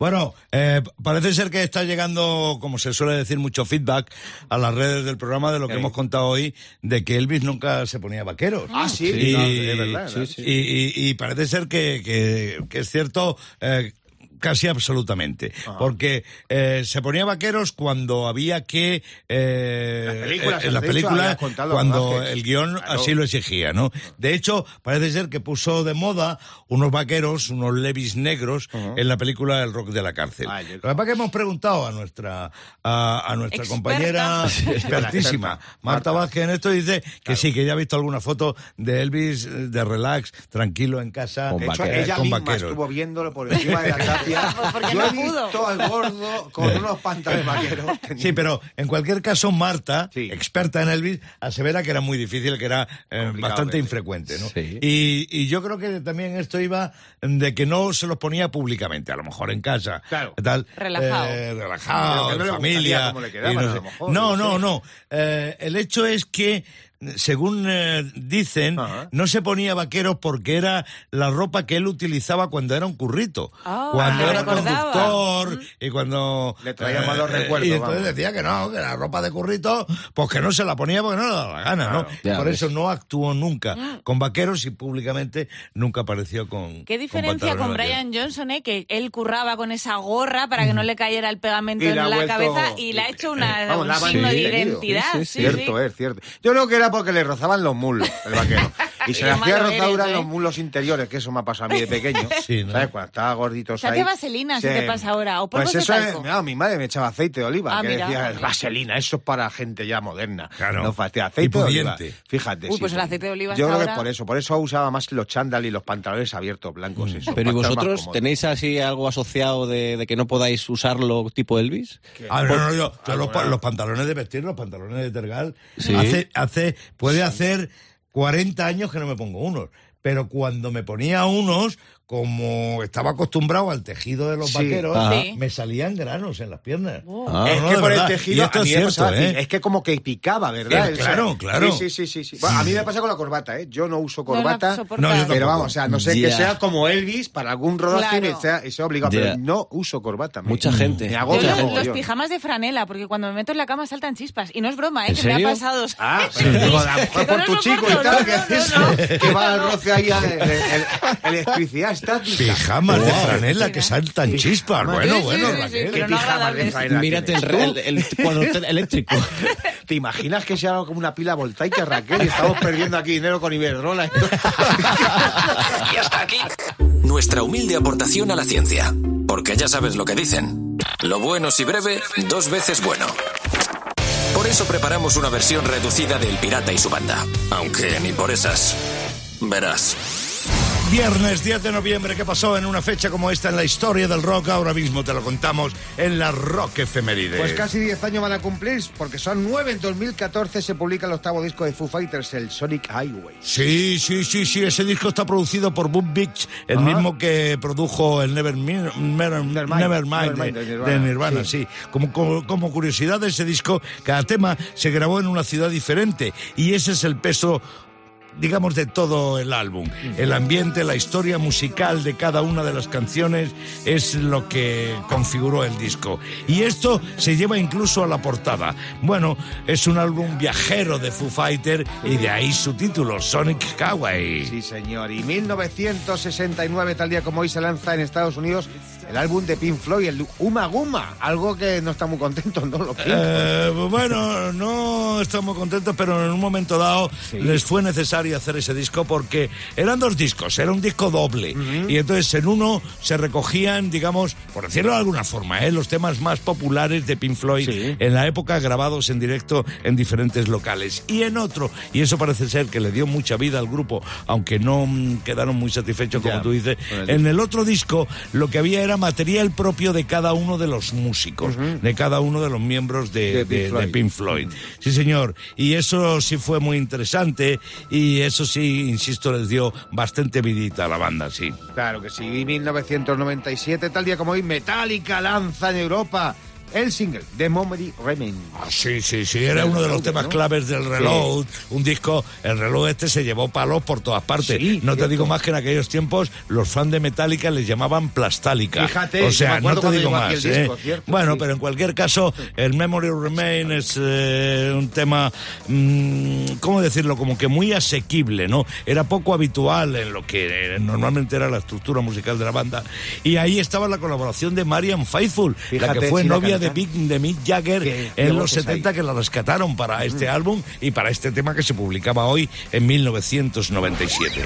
Bueno, eh, parece ser que está llegando, como se suele decir, mucho feedback a las redes del programa de lo que hemos contado hoy, de que Elvis nunca se ponía vaqueros. Ah, sí, y, no, es verdad, sí. Y, y- y parece ser que, que- que es cierto. eh, Casi absolutamente. Porque eh, se ponía vaqueros cuando había que. Eh, Las películas, eh, en la dicho, película, cuando rodajes. el guion Claro. así lo exigía, ¿no? De hecho, parece ser que puso de moda unos vaqueros, unos levis negros, en la película El rock de la cárcel. Ah, yo- Lo que pasa es que hemos preguntado a nuestra, a, a nuestra Experta. compañera expertísima. Marta Vázquez, en esto y dice que sí, que ya ha visto alguna foto de Elvis eh, de relax, tranquilo en casa, Con De hecho, vaqueros. ella con misma vaqueros. estuvo viéndolo por encima de la tapia. Porque Yo no he visto pudo. al gordo con unos pantalones vaqueros. Sí, pero en cualquier caso, Marta, Sí. experta en Elvis, asevera que era muy difícil, que era eh, bastante infrecuente, ¿no? Sí. Y, y yo creo que también esto iba de que no se los ponía públicamente, a lo mejor en casa. Claro. Tal, Relajado. eh, relajado, en familia. y no, a lo sé. mejor, no, no no, sé. no. Eh, el hecho es que según eh, dicen, Ajá. no se ponía vaqueros porque era la ropa que él utilizaba cuando era un currito. Ah, cuando era recordaba. conductor y cuando... Le traía malos recuerdos, Y entonces vamos. decía que no, que la ropa de currito, pues que no se la ponía porque no le daba la gana, ¿no? Claro. Por ves. eso no actuó nunca con vaqueros y públicamente nunca apareció con. Qué diferencia con vaqueros. Brian Johnson, ¿eh? que él curraba con esa gorra para que no le cayera el pegamento Y en la vuelto- cabeza y le ha hecho una, Vamos, un signo de identidad. Sí, sí, sí, cierto, sí. es cierto. Yo creo que era porque le rozaban los mulos, el vaquero. Y se le hacía malo rozadura eres, en ¿eh? los mulos interiores, que eso me ha pasado a mí de pequeño. Sí, ¿no? ¿Sabes? Cuando estaba gordito Se hace vaselina, si te pasa ahora, o polvos Pues de eso es, talco. no, mi madre me echaba aceite de oliva, Ah, que mira. decía, vaselina, eso es para gente ya moderna. Claro. No fastidia, aceite Y de oliva. pudiente. Fíjate. Uy, sí, pues el aceite de oliva Yo hasta creo que ahora- es por eso, por eso usaba más los chándal y los pantalones abiertos blancos. eso, Pero ¿y para estar más vosotros cómodo. tenéis así algo asociado de, de que no podáis usarlo tipo Elvis? Ah, no, no, yo, yo los, pa- los pantalones de vestir, los pantalones de tergal, Sí. hace, hace, puede hacer 40 años que no me pongo unos. Pero cuando me ponía unos, como estaba acostumbrado al tejido de los Sí. vaqueros. Sí. me salían granos en las piernas. Ah. Es No, que por verdad. el tejido, esto a es mí me cierto, pasaba así, ¿eh? es que como que picaba, ¿verdad? Eh, O sea, claro, claro. Sí, sí, sí, sí. Bueno, a mí me pasa con la corbata, ¿eh? Yo no uso No corbata. No, yo pero vamos, o sea, no sé que sea como Elvis para algún rodaje Claro. y sea, sea obligado, pero no uso corbata. me- Mucha gente. Me Yo agobia Mucha los, los pijamas de franela, porque cuando me meto en la cama saltan chispas. Y no es broma, ¿eh? ¿En que me serio? ha pasado. Ah, pero digo, a lo mejor No por tu chico y tal, no, que, no, no, eso, no. que va al roce ahí el- electricidad estática. Pijamas de franela que saltan chispas. Bueno, bueno, sí, sí, Raquel. sí, ¿Qué pero no pijamas de franela Mírate el, el, el cuadro eléctrico. ¿Te imaginas que sea como una pila voltaica, Raquel? Y estamos perdiendo aquí dinero con Iberdrola. Y hasta aquí nuestra humilde aportación a la ciencia. Porque ya sabes lo que dicen. Lo bueno si breve, dos veces bueno. Por eso preparamos una versión reducida del Pirata y su banda. Aunque ni por esas. Verás. Viernes 10 de noviembre, ¿qué pasó en una fecha como esta en la historia del rock? Ahora mismo te lo contamos en la Rock Efeméride. Pues casi 10 años van a cumplir, porque son 9. En 2014 se publica el octavo disco de Foo Fighters, el Sonic Highway. Sí, sí, sí, sí, ese disco está producido por Bob Beach, el Ajá. mismo que produjo el Nevermind, Nevermind, Nevermind, de, Nirvana, de Nirvana, sí. sí. Como, como, como curiosidad de ese disco, cada tema se grabó en una ciudad diferente y ese es el peso digamos, de todo el álbum. El ambiente, la historia musical de cada una de las canciones es lo que configuró el disco. Y esto se lleva incluso a la portada. Bueno, es un álbum viajero de Foo Fighter y de ahí su título, Sonic Highway. Sí, señor. Y 1969, tal día como hoy, se lanza en Estados Unidos el álbum de Pink Floyd, el Uma Guma. Algo que no está muy contento, ¿no? Los. Eh, bueno, no estamos contentos, pero en un momento dado les fue necesario hacer ese disco porque eran dos discos, era un disco doble. Y entonces en uno se recogían, digamos, por decirlo de alguna forma, ¿eh? los temas más populares de Pink Floyd Sí. en la época grabados en directo en diferentes locales. Y en otro, y eso parece ser que le dio mucha vida al grupo, aunque no mm, quedaron muy satisfechos, como Ya, tú dices, en el otro disco lo que había era material propio de cada uno de los músicos, de cada uno de los miembros de, De Pink de- de Floyd. Pink Floyd. Sí, señor. Y eso sí fue muy interesante y eso sí, insisto, les dio bastante vidita a la banda, sí. Claro que sí. Y 1997, tal día como hoy, Metallica lanza en Europa el single The Memory Remains. Ah, sí, sí, sí, era uno de los temas claves del reloj. Un disco, el reloj este se llevó palos por todas partes. Sí, no te digo más que en aquellos tiempos los fans de Metallica les llamaban plastálica. Fíjate, o sea, no te digo más. ¿eh? disco, cierto, bueno, sí. pero en cualquier caso, el Memory Remain es eh, un tema, mm, ¿cómo decirlo? Como que muy asequible, ¿no? Era poco habitual en lo que eh, normalmente era la estructura musical de la banda. Y ahí estaba la colaboración de Marian Faithful, la que fue sí, novia de. Big, de Mick Jagger Qué- en qué los voces 70 hay. que la rescataron para este álbum y para este tema que se publicaba hoy en 1997.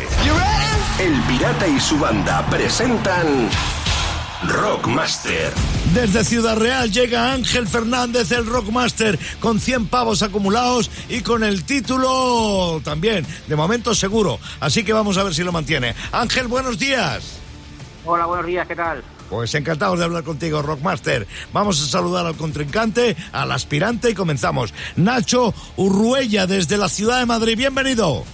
El Pirata y su banda presentan Rockmaster. Desde Ciudad Real llega Ángel Fernández, el Rockmaster, con 100 pavos acumulados y con el título también, de momento seguro. Así que vamos a ver si lo mantiene. Ángel, buenos días. Hola, buenos días, ¿qué tal? Pues encantados de hablar contigo, Rockmaster. Vamos a saludar al contrincante, al aspirante y comenzamos. Nacho Urruella, desde la ciudad de Madrid. Bienvenido.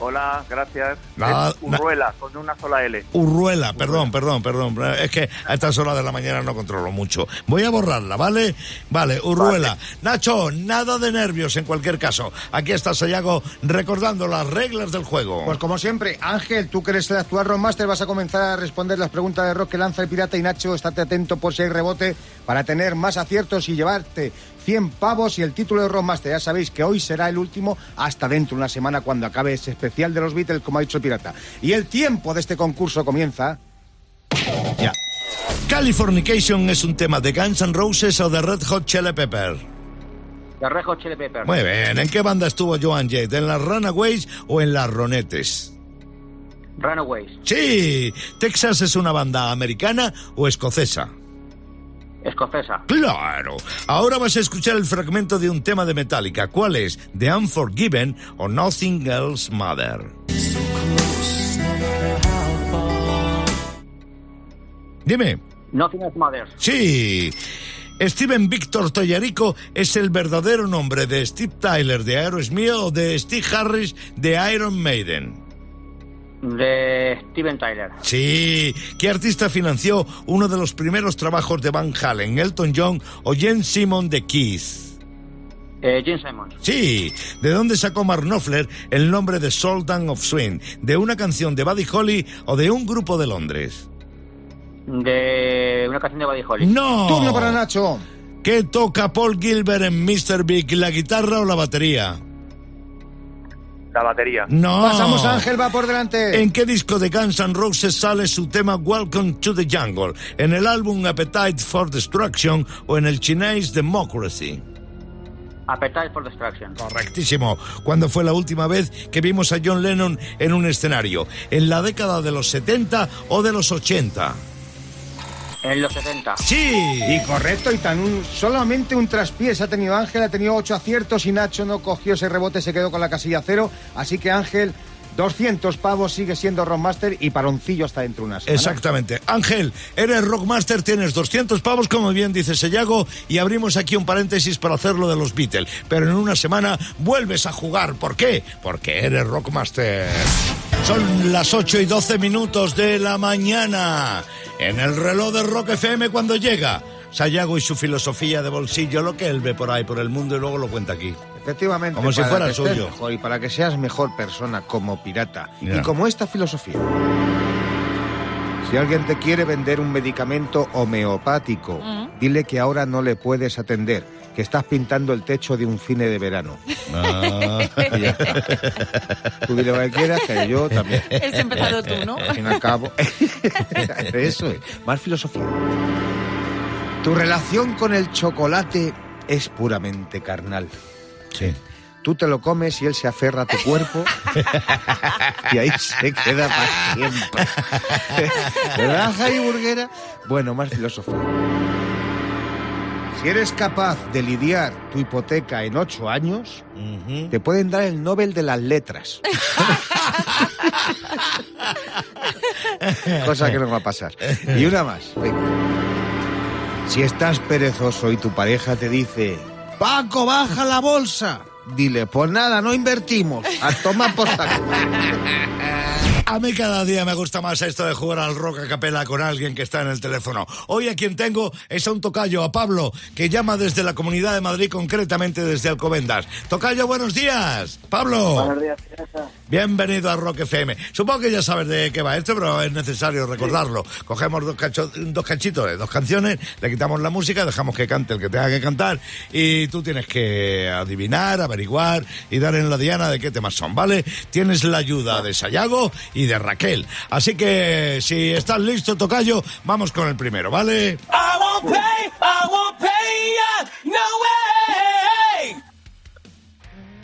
Hola, gracias. La- Es Urruela, con una sola L. Urruela, perdón, perdón, perdón. Es que a estas horas de la mañana no controlo mucho. Voy a borrarla, ¿vale? Vale, Urruela. Nacho, nada de nervios en cualquier caso. Aquí está Sayago recordando las reglas del juego. Pues como siempre, Ángel, tú que eres el actual Rockmaster, vas a comenzar a responder las preguntas de rock que lanza el pirata y Nacho, estate atento por si hay rebote para tener más aciertos y llevarte 100 pavos y el título de Rockmaster. Ya sabéis que hoy será el último hasta dentro de una semana cuando acabe ese especial de los Beatles, como ha dicho el pirata. Y el tiempo de este concurso comienza... Ya. Californication es un tema de Guns N' Roses o de Red Hot Chili Pepper. De Rejo Chili Pepper. Muy bien. ¿En qué banda estuvo Joan Jett? ¿En las Runaways o en las Ronettes? Runaways. Sí. ¿Texas es una banda americana o escocesa? Escocesa. Claro. Ahora vas a escuchar el fragmento de un tema de Metallica. ¿Cuál es? ¿The Unforgiven o Nothing Else Matter? Dime. Nothing Else Matters. Sí. Steven Víctor Toyarico es el verdadero nombre de Steve Tyler de Aerosmith o de Steve Harris de Iron Maiden. De Steven Tyler. Sí. ¿Qué artista financió uno de los primeros trabajos de Van Halen, Elton John o Jen Simon de Keith? Eh, Gene Simons. Sí, ¿de dónde sacó Mark Knopfler el nombre de Sultan of Swing? ¿De una canción de Buddy Holly o de un grupo de Londres? De una canción de Buddy Holly. ¡No! Turno para Nacho. ¿Qué toca Paul Gilbert en Mr. Big, la guitarra o la batería? La batería. No. Pasamos a Ángel, va por delante. ¿En qué disco de Guns N' Roses sale su tema Welcome to the Jungle? ¿En el álbum Appetite for Destruction o en el Chinese Democracy? Appetite for Destruction. Correctísimo. ¿Cuándo fue la última vez que vimos a John Lennon en un escenario? ¿En la década de los 70 o de los 80? En los 70. Sí. Y correcto, y tan un, solamente un traspiés ha tenido Ángel, ha tenido ocho aciertos y Nacho no cogió ese rebote, se quedó con la casilla cero. Así que Ángel, 200 pavos, sigue siendo Rockmaster y paroncillo hasta dentro de una semana. Exactamente. Ángel, eres Rockmaster, tienes 200 pavos, como bien dice Sellago, y abrimos aquí un paréntesis para hacerlo de los Beatles. Pero en una semana vuelves a jugar. ¿Por qué? Porque eres Rockmaster. Son las 8 y 12 minutos de la mañana. En el reloj de Rock FM cuando llega. Sayago y su filosofía de bolsillo, lo que él ve por ahí, por el mundo, y luego lo cuenta aquí. Efectivamente. Como si para fuera suyo. mejor y para que seas mejor persona como pirata. Y como esta filosofía. Si alguien te quiere vender un medicamento homeopático, Mm. dile que ahora no le puedes atender, que estás pintando el techo de un cine de verano. Ah. Y ya está. Tú dile lo que quieras, que yo también. Has empezado tú, ¿no? Al fin y al cabo. Eso es. Más filosofía. Tu relación con el chocolate es puramente carnal. Sí. Tú te lo comes y él se aferra a tu cuerpo y ahí se queda para siempre. ¿Verdad, Javi Burguera? Bueno, más filosofía. Si eres capaz de lidiar tu hipoteca en ocho años, te pueden dar el Nobel de las Letras. Cosa que no va a pasar. Y una más. venga. Si estás perezoso y tu pareja te dice, Paco, baja la bolsa. Dile, pues nada, no invertimos. A tomar por. A mí cada día me gusta más esto de jugar al rock a capela con alguien que está en el teléfono. Hoy a quien tengo es a un tocayo, a Pablo, que llama desde la Comunidad de Madrid, concretamente desde Alcobendas. Tocayo, buenos días. Pablo. Buenos días. Bienvenido a Rock FM. Supongo que ya sabes de qué va esto, pero es necesario recordarlo. Cogemos dos, cacho- dos cachitos de dos canciones, le quitamos la música, dejamos que cante el que tenga que cantar y tú tienes que adivinar, averiguar y dar en la diana de qué temas son, ¿vale? Tienes la ayuda de Sayago y de Raquel. Así que si estás listo, Tocayo, vamos con el primero, ¿vale? I won't pay, I won't pay ya, no way.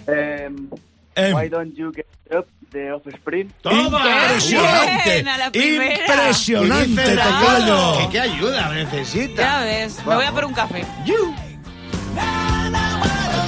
Em, Em. Why don't you get up de Offspring? Impresionante, primera! impresionante, Dice Raquel Tocayo. qué ayuda necesita. Ya ves, me voy a por un café.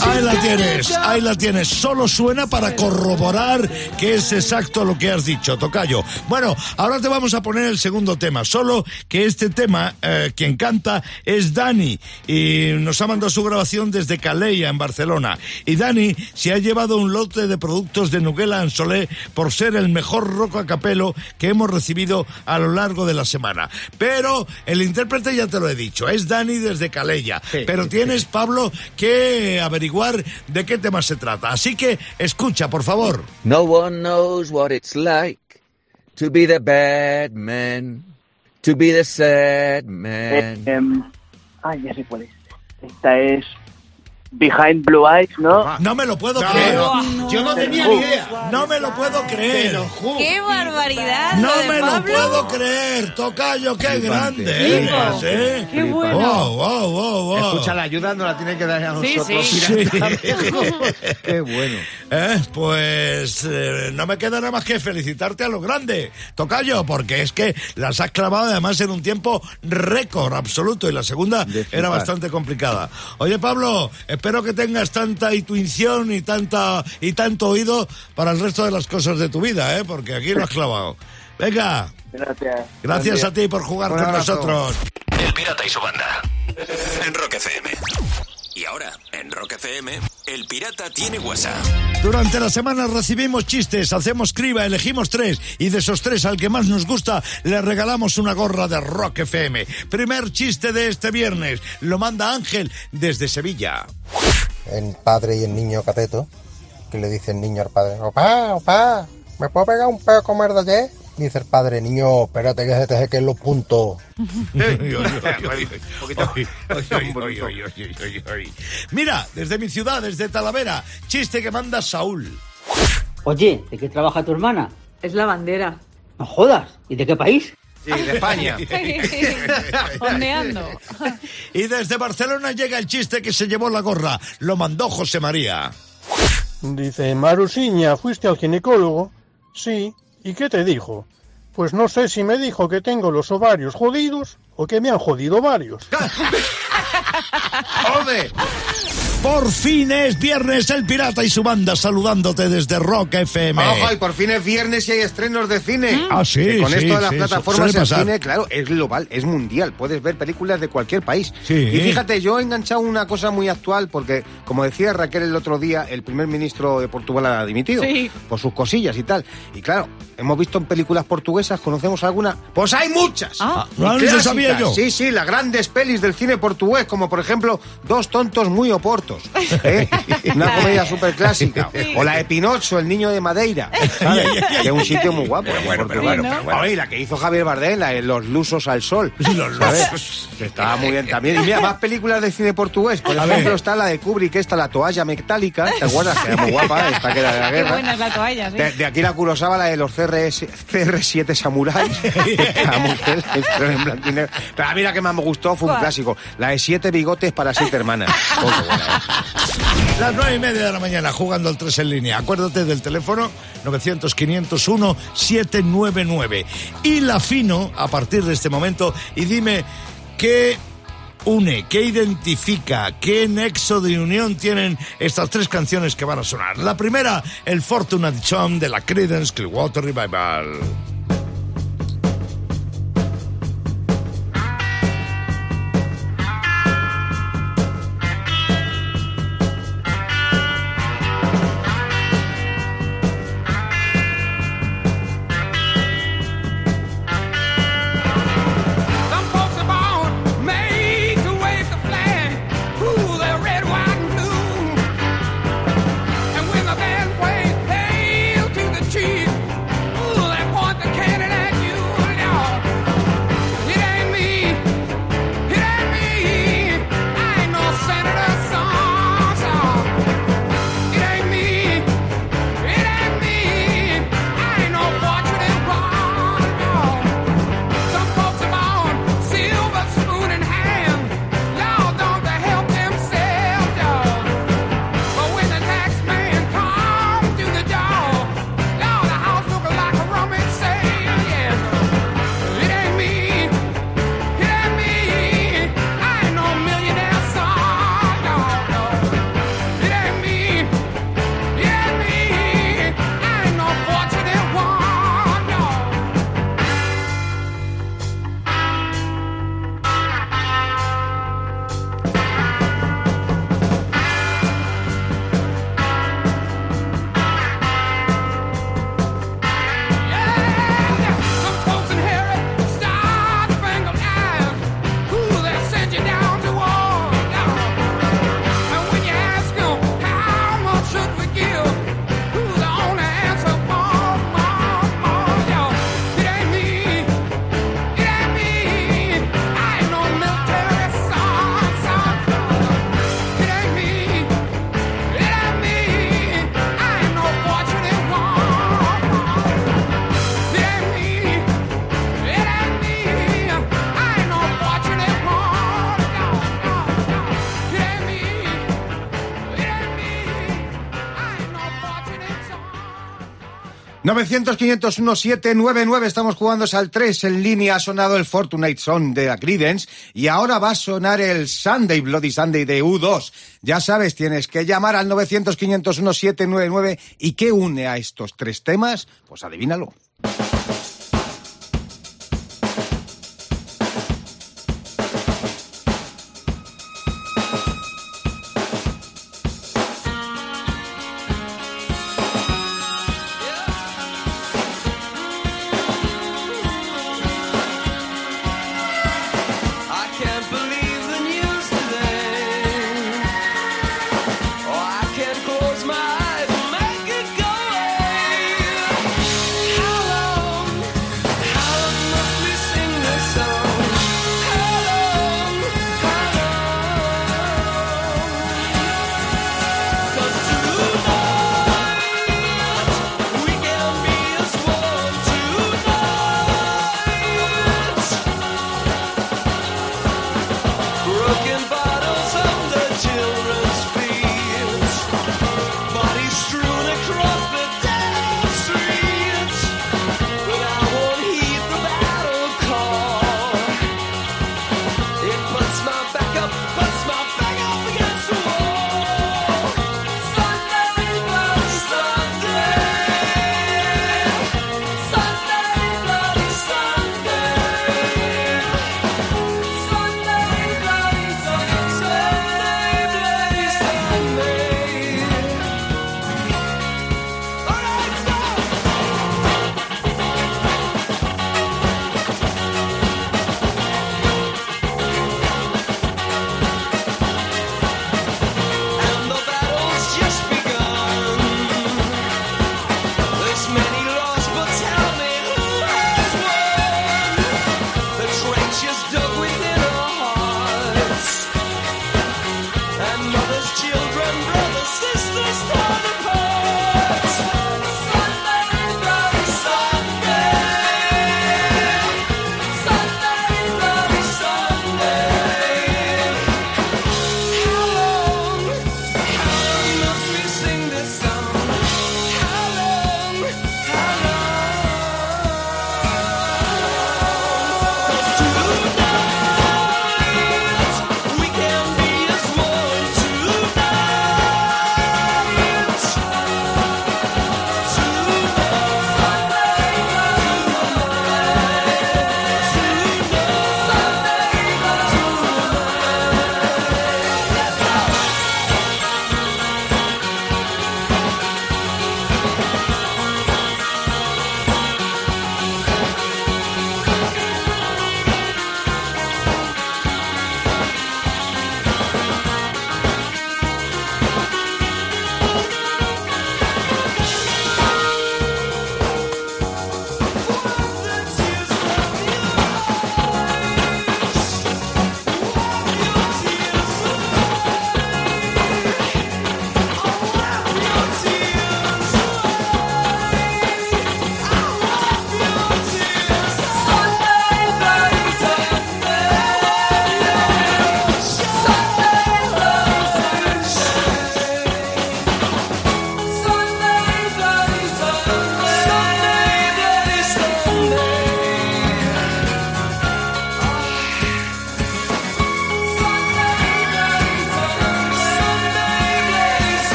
Ahí la tienes, ahí la tienes. Solo suena para corroborar que es exacto lo que has dicho, Tocayo. Bueno, ahora te vamos a poner el segundo tema. Solo que este tema, eh, quien canta es Dani y nos ha mandado su grabación desde Calella, en Barcelona. Y Dani se ha llevado un lote de productos de Nuguela Ansolé por ser el mejor rock a capelo que hemos recibido a lo largo de la semana. Pero el intérprete ya te lo he dicho, es Dani desde Calella. Sí, Pero sí, tienes, Pablo, que averiguar de qué tema se trata. Así que escucha, por favor. No one knows what it's like to be the bad man, to be the sad man. Em, ay, ya sé cuál es. Esta es Behind Blue Eyes, ¿no? No me lo puedo No, creer. no, yo no tenía ni idea. No me lo puedo creer. ¡Qué barbaridad! No lo me lo puedo creer, Tocayo, qué Flipante. grande eres, ¿eh? ¡Qué bueno! Wow, wow, wow, wow. Escucha, la ayuda no la tiene que dar a nosotros. sí. pirata, Sí. amigo. Qué bueno. Eh, pues eh, no me queda nada más que felicitarte a lo grande, Tocayo, porque es que las has clavado además en un tiempo récord absoluto y la segunda era bastante complicada. Oye, Pablo, espero que tengas tanta intuición y tanta y tanto oído para el resto de las cosas de tu vida, ¿eh? porque aquí lo has clavado. Venga, Gracias. gracias a ti por jugar con abrazo. nosotros. El Pirata y su banda. En Rock FM. Y ahora, en Rock FM, El Pirata tiene WhatsApp. Durante la semana recibimos chistes, hacemos criba, elegimos tres y de esos tres al que más nos gusta le regalamos una gorra de Rock FM. Primer chiste de este viernes, lo manda Ángel desde Sevilla. el padre y el niño cateto, que le dice el niño al padre, opa, opa, ¿me puedo pegar un pedo comer de ayer? Dice el padre, niño, espérate que se te sequen los puntos. Mira, desde mi ciudad, desde Talavera, chiste que manda Saúl. Oye, ¿de qué trabaja tu hermana? Es la bandera. No jodas. ¿Y de qué país? Sí, de España. Ondeando. Y desde Barcelona llega el chiste que se llevó la gorra, lo mandó José María. Dice, Marusiña, ¿fuiste al ginecólogo? Sí. ¿Y qué te dijo? Pues no sé si me dijo que tengo los ovarios jodidos o que me han jodido varios. ¡Joder! Por fin es viernes el pirata y su banda saludándote desde Rock FM. Ojo, y por fin es viernes y hay estrenos de cine. Ah, sí, Que con sí, esto de las sí, plataformas pasar. cine, claro, es global, es mundial. Puedes ver películas de cualquier país. Sí. Y fíjate, yo he enganchado una cosa muy actual porque, como decía Raquel el otro día, el primer ministro de Portugal ha dimitido. Sí. Por sus cosillas y tal. Y claro, hemos visto en películas portuguesas, ¿conocemos alguna? Pues hay muchas. Ah. Y no, sabía yo. Sí, sí, las grandes pelis del cine portugués, como por ejemplo Dos tontos muy ¿eh? Una comedia súper clásica. O la de Pinocho, el niño de Madeira. ¿sabes? que es un sitio muy guapo. bueno, pero bueno, pero bueno. Oye, la que hizo Javier Bardem, la de Los lusos al sol. estaba muy bien también. Y mira, más películas de cine portugués. Por ejemplo, está la de Kubrick, esta, la toalla metálica. ¿Te acuerdas? Que era muy guapa, esta que era de la Qué guerra. buena es la toalla, sí. De, de aquí la Kurosawa, la de los CRS, CR7 Samuráis. Pero a mí la que más me gustó fue un clásico. La de siete bigotes para siete hermanas. Oh, ¿eh? Las nueve y media de la mañana jugando al 3 en línea. Acuérdate del teléfono 900-501-799. Y la fino a partir de este momento y dime qué une, qué identifica, qué nexo de unión tienen estas tres canciones que van a sonar. La primera, el Fortunate Son de la Creedence Clearwater Revival. 900-501-799, estamos jugando al 3 en línea, ha sonado el Fortnite Song de Acridence y ahora va a sonar el Sunday, Bloody Sunday de U2. Ya sabes, tienes que llamar al 900-501-799 y ¿qué une a estos tres temas? Pues adivínalo.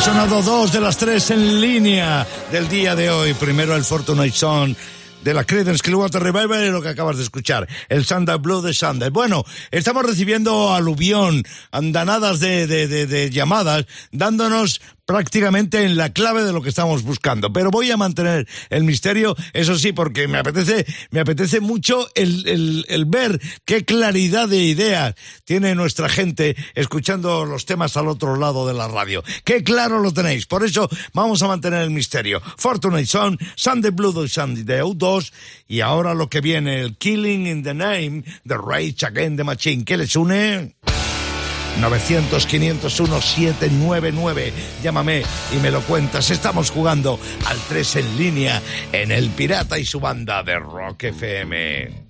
Sonado dos de las tres en línea del día de hoy. Primero el Fortnite Song de la Credence Clearwater Revival y lo que acabas de escuchar, el Sanda Blue de Sunday. Bueno, estamos recibiendo aluvión, andanadas de, de, de, de llamadas, dándonos prácticamente en la clave de lo que estamos buscando. Pero voy a mantener el misterio, eso sí, porque me apetece, me apetece mucho el, el, el ver qué claridad de ideas tiene nuestra gente escuchando los temas al otro lado de la radio. Qué claro lo tenéis. Por eso vamos a mantener el misterio. Fortunate Son, Sunday Blue Sunday Day 2 y ahora lo que viene, el Killing in the Name de Rage Again the Machine. ¿Qué les une? 900-501-799. Llámame y me lo cuentas. Estamos jugando al 3 en línea en El Pirata y su banda de Rock FM.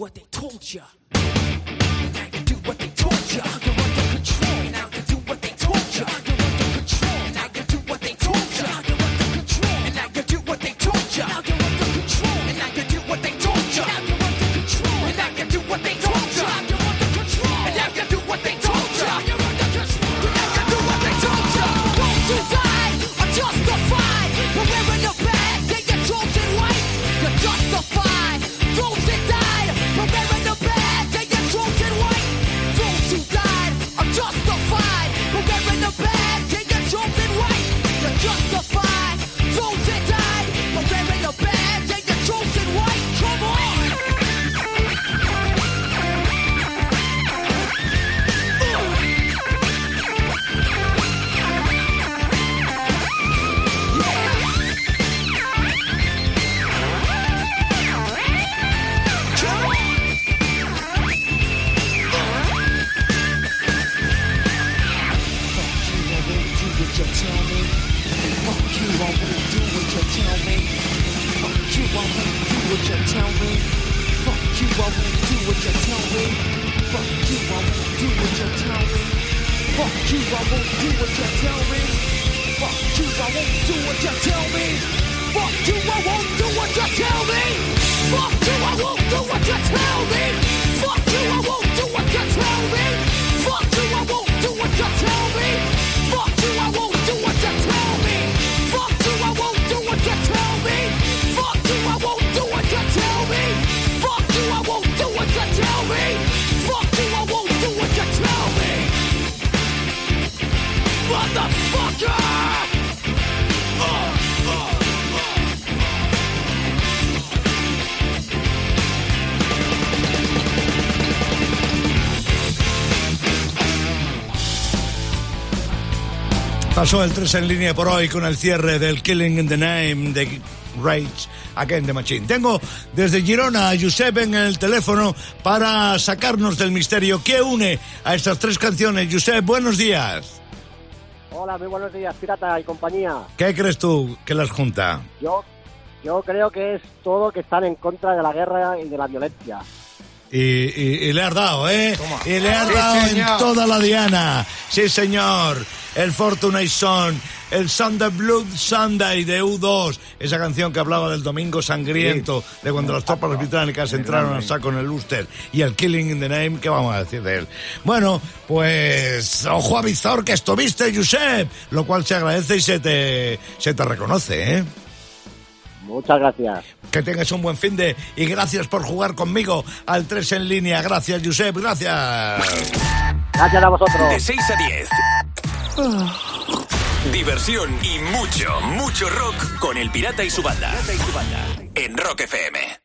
what they told you. Pasó el 3 en línea por hoy con el cierre del Killing in the Name de Rage Against the Machine. Tengo desde Girona a Josep en el teléfono para sacarnos del misterio. ¿Qué une a estas tres canciones? Josep, buenos días. Hola, muy buenos días, Pirata y compañía. ¿Qué crees tú que las junta? Yo, yo creo que es todo que están en contra de la guerra y de la violencia. Y, y- y le has dado, ¿eh? Y le has Sí, dado en toda la diana. Sí, señor. El Fortunate Son, el Sunday Blood Sunday de U2, esa canción que hablaba del domingo sangriento, de cuando las tropas británicas entraron al saco en el Ulster, y el Killing in the Name, ¿qué vamos a decir de él? Bueno, pues, ojo a Vizor que estuviste, Josep, lo cual se agradece y se te, se te reconoce, ¿eh? Muchas gracias. Que tengas un buen fin de y gracias por jugar conmigo al 3 en línea. Gracias, Josep, gracias. Gracias a vosotros. De 6 a 10. Diversión y mucho, mucho rock con el pirata y su banda. En Rock FM.